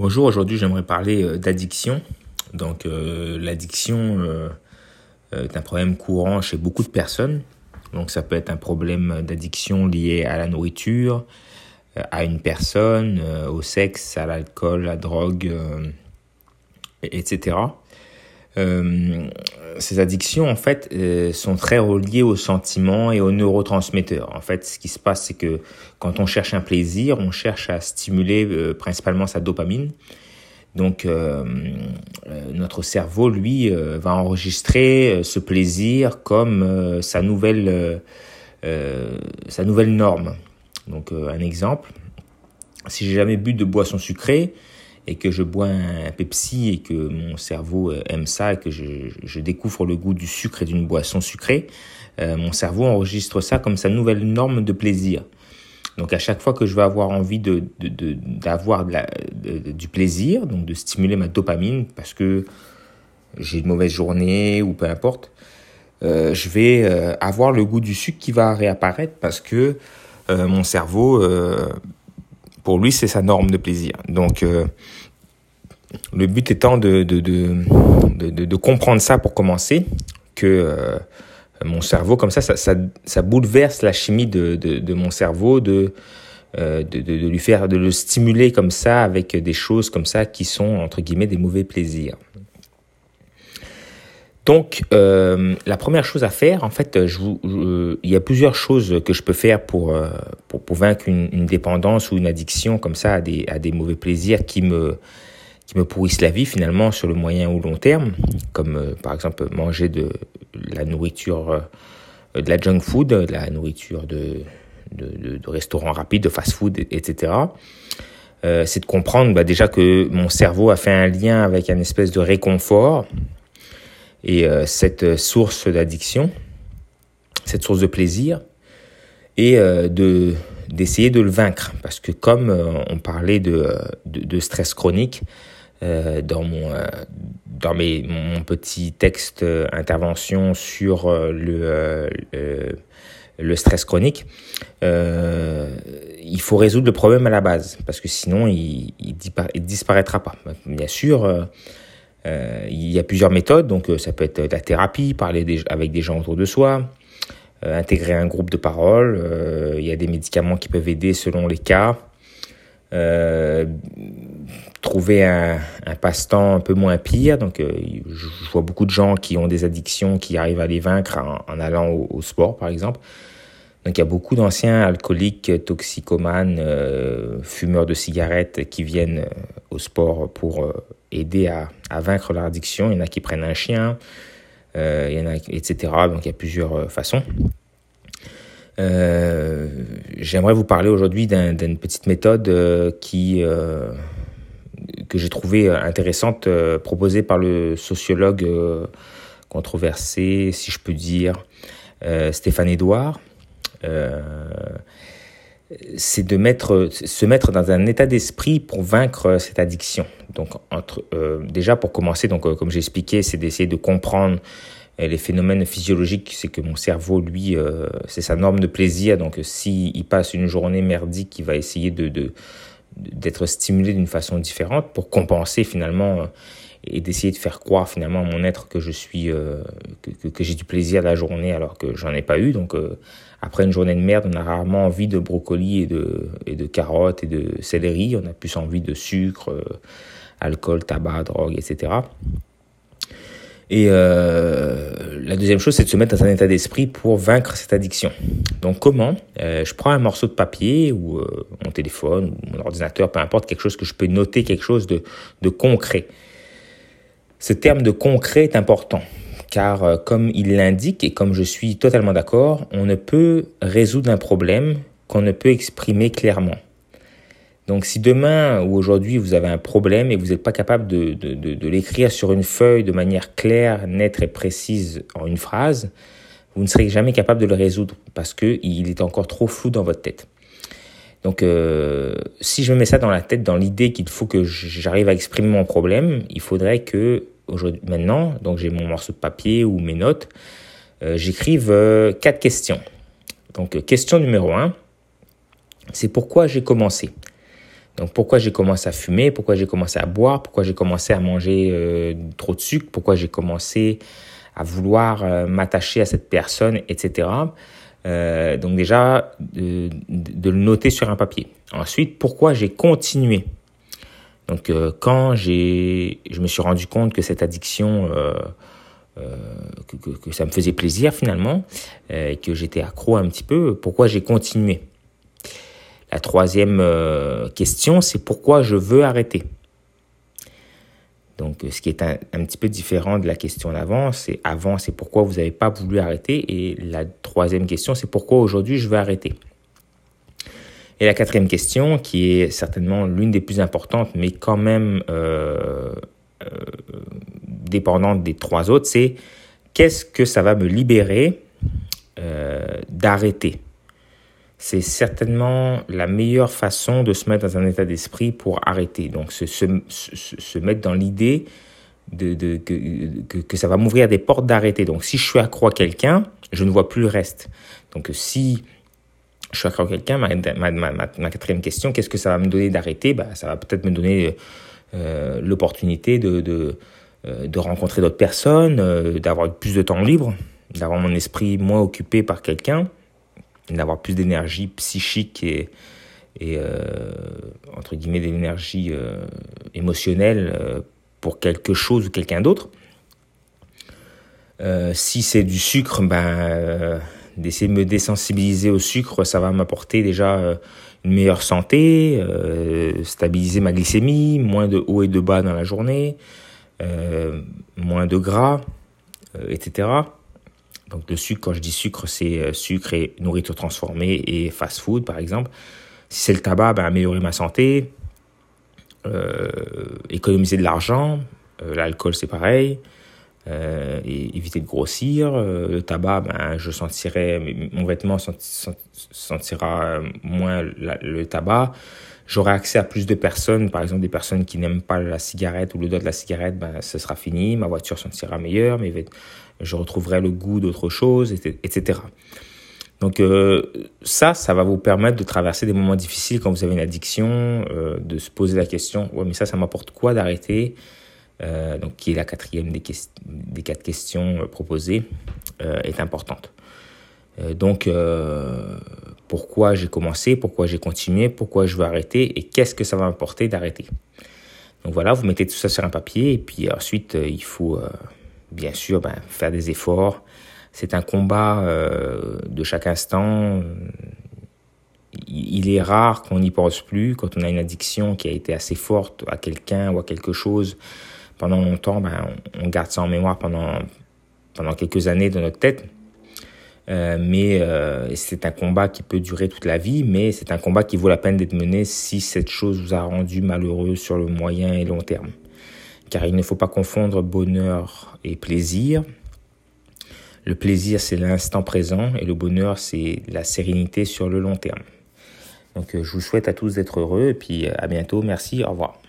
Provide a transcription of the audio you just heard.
Bonjour, aujourd'hui j'aimerais parler euh, d'addiction. Donc euh, l'addiction euh, est un problème courant chez beaucoup de personnes. Donc ça peut être un problème d'addiction lié à la nourriture, à une personne, au sexe, à l'alcool, à la drogue, etc. Euh, ces addictions, en fait, euh, sont très reliées aux sentiments et aux neurotransmetteurs. En fait, ce qui se passe, c'est que quand on cherche un plaisir, on cherche à stimuler euh, principalement sa dopamine. Donc, notre cerveau, lui, va enregistrer ce plaisir comme sa nouvelle, sa nouvelle norme. Donc, un exemple, si j'ai jamais bu de boisson sucrée, et que je bois un Pepsi et que mon cerveau euh, aime ça et que je, découvre le goût du sucre et d'une boisson sucrée, euh, mon cerveau enregistre ça comme sa nouvelle norme de plaisir. Donc à chaque fois que je vais avoir envie de d'avoir du plaisir, donc de stimuler ma dopamine parce que j'ai une mauvaise journée ou peu importe, euh, je vais avoir le goût du sucre qui va réapparaître parce que mon cerveau pour lui, c'est sa norme de plaisir. Donc, le but étant de, de, de, de, comprendre ça pour commencer, que euh, mon cerveau, comme ça, ça, ça, bouleverse la chimie de, de, mon cerveau, de, euh, de, de, lui faire, de le stimuler comme ça avec des choses comme ça qui sont, entre guillemets, des mauvais plaisirs. Donc, euh, la première chose à faire, en fait, je, je, il y a plusieurs choses que je peux faire pour, pour, pour vaincre une, une, dépendance ou une addiction comme ça à des, à des mauvais plaisirs qui me, qui me pourrissent la vie finalement sur le moyen ou long terme, comme euh, par exemple manger de la nourriture, euh, de la junk food, de la nourriture de, de, de, restaurants rapides, de fast-food, etc. Euh, c'est de comprendre bah, déjà que mon cerveau a fait un lien avec un espèce de réconfort et cette source d'addiction, cette source de plaisir, et de d'essayer de le vaincre parce que comme on parlait de, de stress chronique dans mon dans mes mon petit texte intervention sur le le stress chronique, euh, il faut résoudre le problème à la base, parce que sinon il, il, disparaîtra pas. Bien sûr, euh, il y a plusieurs méthodes, donc euh, ça peut être la thérapie, parler avec des gens autour de soi, euh, intégrer un groupe de parole. Euh, il y a des médicaments qui peuvent aider selon les cas. Trouver un, un passe-temps un peu moins pire. Donc, je vois beaucoup de gens qui ont des addictions, qui arrivent à les vaincre en, allant au, sport, par exemple. Donc, il y a beaucoup d'anciens alcooliques, toxicomanes, fumeurs de cigarettes qui viennent au sport pour aider à, à, vaincre leur addiction. Il y en a qui prennent un chien, euh, il y en a, etc. Donc il y a plusieurs euh, façons. Euh, J'aimerais vous parler aujourd'hui d'une petite méthode euh, qui euh, que j'ai trouvé intéressante, euh, proposée par le sociologue controversé, si je peux dire, Stéphane Edouard c'est de mettre, se mettre dans un état d'esprit pour vaincre cette addiction. Donc, euh, déjà pour commencer, donc euh, comme j'ai expliqué, c'est d'essayer de comprendre euh, les phénomènes physiologiques. C'est que mon cerveau, lui, euh, c'est sa norme de plaisir. Donc, s'il il passe une journée merdique, il va essayer de d'être stimulé d'une façon différente pour compenser finalement et d'essayer de faire croire finalement à mon être que je suis euh, que, que, j'ai du plaisir la journée alors que j'en ai pas eu. Donc euh, après une journée de merde on a rarement envie de brocoli et de et de carottes et de céleri. On a plus envie de sucre euh, alcool tabac drogue etc et euh, la deuxième chose, c'est de se mettre dans un état d'esprit pour vaincre cette addiction. Donc comment euh, Je prends un morceau de papier ou euh, mon téléphone ou mon ordinateur, peu importe, quelque chose que je peux noter, quelque chose de, de concret. Ce terme de concret est important, car euh, comme il l'indique et comme je suis totalement d'accord, on ne peut résoudre un problème qu'on ne peut exprimer clairement. Donc si demain ou aujourd'hui vous avez un problème et vous n'êtes pas capable de, de, de, l'écrire sur une feuille de manière claire, nette et précise en une phrase, vous ne serez jamais capable de le résoudre parce qu'il est encore trop flou dans votre tête. Donc, euh, si je me mets ça dans la tête, dans l'idée qu'il faut que j'arrive à exprimer mon problème, il faudrait que aujourd'hui, maintenant, donc j'ai mon morceau de papier ou mes notes, euh, j'écrive euh, quatre questions. Donc, question numéro un, c'est pourquoi j'ai commencé? Donc pourquoi j'ai commencé à fumer, pourquoi j'ai commencé à boire, pourquoi j'ai commencé à manger trop de sucre, pourquoi j'ai commencé à vouloir m'attacher à cette personne, etc. donc déjà, de, le noter sur un papier. Ensuite, pourquoi j'ai continué? Donc euh, quand je me suis rendu compte que cette addiction, euh, euh, que, que, ça me faisait plaisir finalement, et que j'étais accro un petit peu, pourquoi j'ai continué? La troisième question, c'est pourquoi je veux arrêter? Donc, ce qui est un, petit peu différent de la question d'avant, c'est avant, c'est pourquoi vous n'avez pas voulu arrêter, et la troisième question, c'est pourquoi aujourd'hui je veux arrêter? Et la quatrième question, qui est certainement l'une des plus importantes, mais quand même euh, euh, dépendante des trois autres, c'est qu'est-ce que ça va me libérer euh, d'arrêter? C'est certainement la meilleure façon de se mettre dans un état d'esprit pour arrêter. Donc, se, se, se mettre dans l'idée de, de que, que, ça va m'ouvrir des portes d'arrêter. Donc, si je suis accro à quelqu'un, je ne vois plus le reste. Donc, si je suis accro à quelqu'un, ma, ma, ma, ma, quatrième question, qu'est-ce que ça va me donner d'arrêter? Bah, Ça va peut-être me donner euh, l'opportunité de, de, euh, de, rencontrer d'autres personnes, euh, d'avoir plus de temps libre, d'avoir mon esprit moins occupé par quelqu'un, d'avoir plus d'énergie psychique et, euh, entre guillemets d'énergie euh, émotionnelle euh, pour quelque chose ou quelqu'un d'autre. si c'est du sucre, ben d'essayer de me désensibiliser au sucre, ça va m'apporter déjà une meilleure santé, stabiliser ma glycémie, moins de hauts et de bas dans la journée, moins de gras, etc. Donc le sucre, quand je dis sucre, c'est sucre et nourriture transformée et fast-food par exemple. Si c'est le tabac, ben, améliorer ma santé, économiser de l'argent, l'alcool c'est pareil, euh, et éviter de grossir. Euh, le tabac, ben, je sentirai, mon vêtement sentira moins le tabac. J'aurai accès à plus de personnes, par exemple des personnes qui n'aiment pas la cigarette ou l'odeur de la cigarette, ben, ce sera fini. Ma voiture sentira meilleure, je retrouverai le goût d'autre chose, etc. Donc euh, ça, ça va vous permettre de traverser des moments difficiles quand vous avez une addiction, euh, de se poser la question, ouais mais ça, ça m'apporte quoi d'arrêter? Euh, donc qui est la quatrième des, quatre questions euh, proposées, euh, est importante. donc, pourquoi j'ai commencé, pourquoi j'ai continué, pourquoi je veux arrêter et qu'est-ce que ça va m'apporter d'arrêter? Donc voilà, vous mettez tout ça sur un papier et puis ensuite, il faut bien sûr ben, faire des efforts. C'est un combat de chaque instant il est rare qu'on n'y pense plus quand on a une addiction qui a été assez forte à quelqu'un ou à quelque chose pendant longtemps, ben, on garde ça en mémoire pendant, pendant quelques années dans notre tête. Euh, mais euh, c'est un combat qui peut durer toute la vie, mais c'est un combat qui vaut la peine d'être mené si cette chose vous a rendu malheureux sur le moyen et long terme. Car il ne faut pas confondre bonheur et plaisir. Le plaisir, c'est l'instant présent et le bonheur, c'est la sérénité sur le long terme. Donc, euh, je vous souhaite à tous d'être heureux et puis à bientôt. Merci, au revoir.